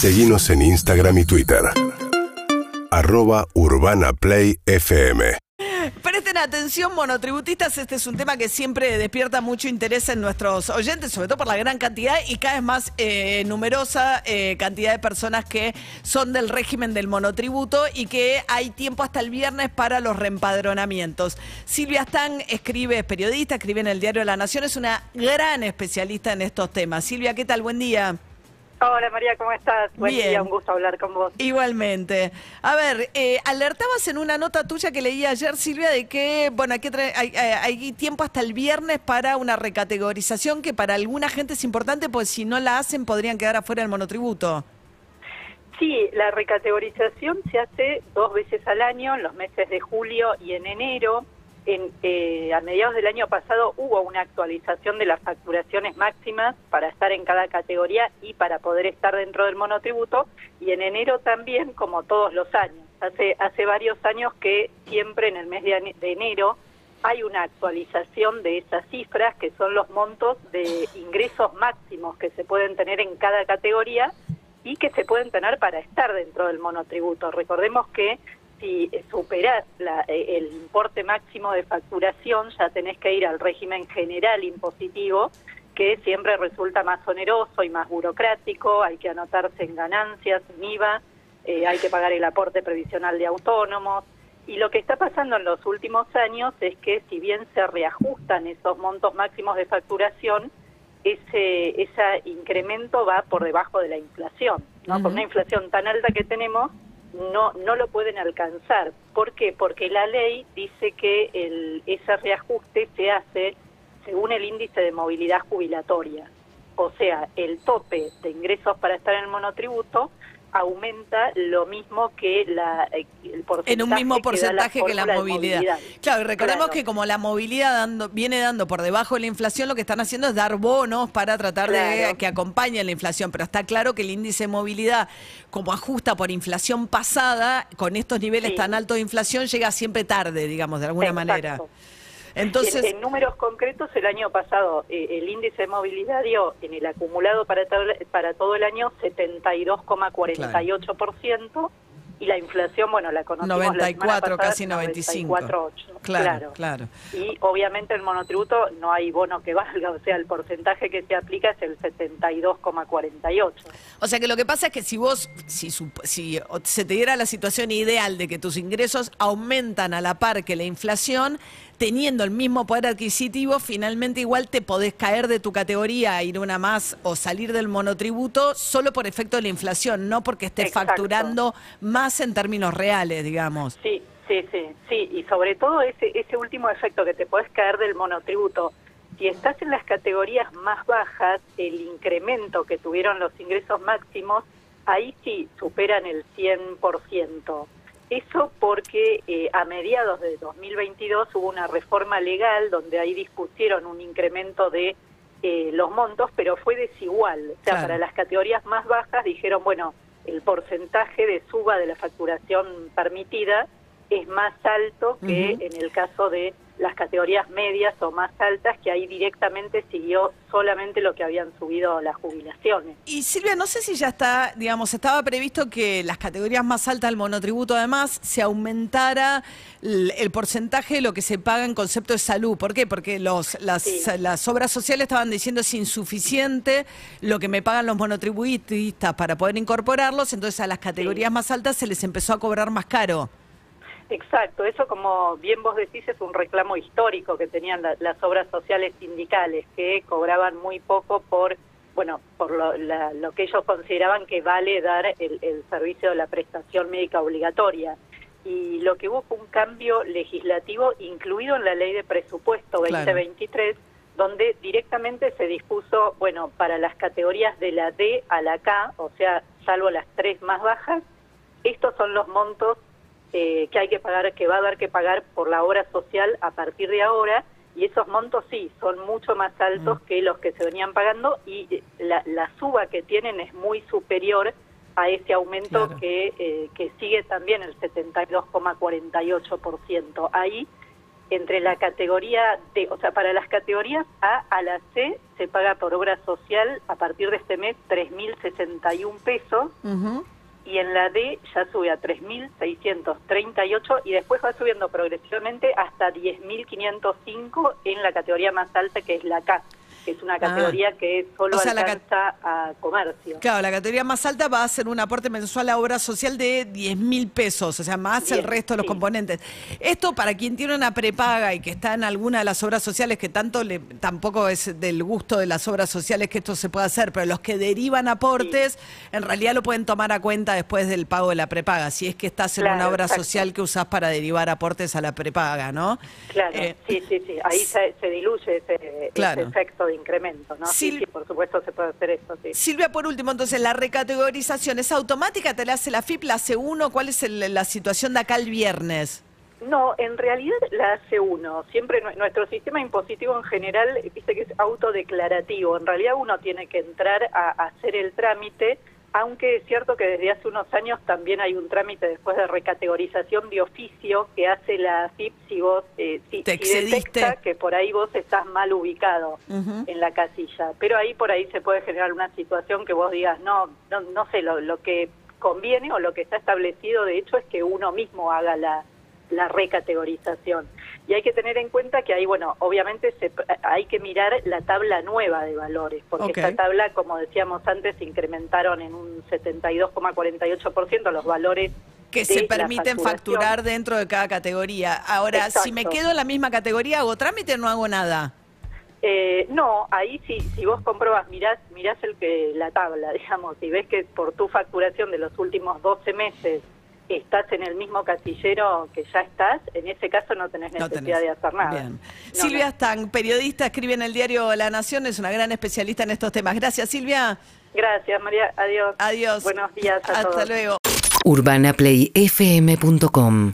Seguimos en Instagram y Twitter. Arroba Urbana Play FM. Presten atención, monotributistas, este es un tema que siempre despierta mucho interés en nuestros oyentes, sobre todo por la gran cantidad y cada vez más eh, numerosa eh, cantidad de personas que son del régimen del monotributo y que hay tiempo hasta el viernes para los reempadronamientos. Silvia Stan escribe, es periodista, escribe en el Diario de la Nación, es una gran especialista en estos temas. Silvia, ¿qué tal? Buen día. Hola María, ¿cómo estás? Buen Bien. día, un gusto hablar con vos. Igualmente. A ver, eh, alertabas en una nota tuya que leí ayer, Silvia, de que, bueno, hay, que hay, hay- hay tiempo hasta el viernes para una recategorización que para alguna gente es importante, pues si no la hacen podrían quedar afuera del monotributo. Sí, la recategorización se hace dos veces al año, en los meses de julio y en enero. En, eh, a mediados del año pasado hubo una actualización de las facturaciones máximas para estar en cada categoría y para poder estar dentro del monotributo. Y en enero también, como todos los años. Hace, hace varios años que siempre en el mes de, de enero hay una actualización de esas cifras que son los montos de ingresos máximos que se pueden tener en cada categoría y que se pueden tener para estar dentro del monotributo. Recordemos que si superás la- eh, el importe máximo de facturación, ya tenés que ir al régimen general impositivo, que siempre resulta más oneroso y más burocrático, hay que anotarse en ganancias, en IVA, eh, hay que pagar el aporte previsional de autónomos. Y lo que está pasando en los últimos años es que si bien se reajustan esos montos máximos de facturación, ese, ese incremento va por debajo de la inflación. ¿no? Con Ujú. una inflación tan alta que tenemos, no, no lo pueden alcanzar. ¿Por qué? Porque la ley dice que el, ese reajuste se hace según el índice de movilidad jubilatoria. O sea, el tope de ingresos para estar en el monotributo aumenta lo mismo que la, eh, el porcentaje En un mismo porcentaje que la movilidad. Claro, y recordemos Claro. que como la movilidad dando, viene dando por debajo de la inflación, lo que están haciendo es dar bonos para tratar de que acompañen la inflación. Pero está claro que el índice de movilidad, como ajusta por inflación pasada, con estos niveles Sí. tan altos de inflación, llega siempre tarde, digamos, de alguna Exacto. manera. Entonces, en, en números concretos, el año pasado eh, el índice de movilidad dio en el acumulado para todo, para todo el año 72,48% y la inflación, bueno, la conocimos la semana 94, pasada, casi 95. 94,8. Claro, claro. Y obviamente el monotributo no hay bono que valga, o sea, el porcentaje que se aplica es el 72,48. O sea que lo que pasa es que si vos, si, si se te diera la situación ideal de que tus ingresos aumentan a la par que la inflación, teniendo el mismo poder adquisitivo, finalmente igual te podés caer de tu categoría, a ir una más o salir del monotributo solo por efecto de la inflación, no porque estés Exacto. facturando más en términos reales, digamos. Sí, sí, sí, sí, y sobre todo ese, ese último efecto que te puedes caer del monotributo. Si estás en las categorías más bajas, el incremento que tuvieron los ingresos máximos, ahí sí superan el 100%. Eso porque eh, a mediados de 2022 hubo una reforma legal donde ahí dispusieron un incremento de eh, los montos, pero fue desigual. O sea, Claro. para las categorías más bajas dijeron, bueno, el porcentaje de suba de la facturación permitida es más alto que en el caso de las categorías medias o más altas, que ahí directamente siguió solamente lo que habían subido las jubilaciones. Y Silvia, no sé si ya está, digamos, estaba previsto que las categorías más altas del monotributo además se aumentara el, el porcentaje de lo que se paga en concepto de salud. ¿Por qué? Porque los, las, Sí. las obras sociales estaban diciendo es insuficiente lo que me pagan los monotributistas para poder incorporarlos, entonces a las categorías más altas se les empezó a cobrar más caro. Exacto, eso como bien vos decís es un reclamo histórico que tenían la- las obras sociales sindicales, que cobraban muy poco por, bueno, por lo, la- lo que ellos consideraban que vale dar el, el servicio de la prestación médica obligatoria. Y lo que hubo fue un cambio legislativo incluido en la ley de presupuesto Claro. 2023, donde directamente se dispuso, bueno, para las categorías de la D a la K, o sea, salvo las tres más bajas, estos son los montos eh, que hay que pagar, que va a haber que pagar por la obra social a partir de ahora, y esos montos sí, son mucho más altos que los que se venían pagando, y eh, la, la suba que tienen es muy superior a ese aumento Claro. que, eh, que sigue también el 72,48%. Ahí entre la categoría D, o sea, para las categorías A a la C se paga por obra social a partir de este mes 3.061 pesos Ujú. Y en la D ya sube a 3.638 y después va subiendo progresivamente hasta 10.505 en la categoría más alta que es la K, que es una categoría que solo Ah. O sea, alcanza a comercio. Claro, la categoría más alta va a ser un aporte mensual a obra social de 10 mil pesos, o sea, más el resto de los sí. componentes. Esto para quien tiene una prepaga y que está en alguna de las obras sociales, que tanto le, tampoco es del gusto de las obras sociales que esto se pueda hacer, pero los que derivan aportes, en realidad lo pueden tomar a cuenta después del pago de la prepaga, si es que estás en Claro, una obra exacto. social que usás para derivar aportes a la prepaga, ¿no? Claro, Eh, sí, sí, sí, ahí se, se diluye ese, Claro. ese efecto de incremento, ¿no? Sí, Sil- sí, por supuesto se puede hacer eso, sí. Silvia, por último, entonces, la recategorización es automática, te la hace la FIP, la hace uno, ¿cuál es el- la situación de acá el viernes? No, en realidad la hace uno. Siempre nu- nuestro sistema impositivo en general, viste que es autodeclarativo. En realidad uno tiene que entrar a, a hacer el trámite, aunque es cierto que desde hace unos años también hay un trámite después de recategorización de oficio que hace la AFIP si vos eh, si, Te si detecta que por ahí vos estás mal ubicado en la casilla. Pero ahí por ahí se puede generar una situación que vos digas, no, no, no sé, lo, lo que conviene o lo que está establecido de hecho es que uno mismo haga la, la recategorización. Y hay que tener en cuenta que ahí, bueno, obviamente se, hay que mirar la tabla nueva de valores, porque Ok. esta tabla, como decíamos antes, se incrementaron en un 72,48% los valores Que se permiten facturar dentro de cada categoría. Ahora, si me quedo en la misma categoría, ¿hago trámite o no hago nada? Eh, no, ahí sí, si vos comprobas, mirás, mirás el que la tabla, digamos, y ves que por tu facturación de los últimos 12 meses estás en el mismo casillero que ya estás, en ese caso no tenés No necesidad tenés. de hacer nada. Bien. No, Silvia no. Stang, periodista, escribe en el diario La Nación, es una gran especialista en estos temas. Gracias, Silvia. Gracias, María. Adiós. Adiós. Buenos días a Hasta todos. luego. urbanaplayfm.com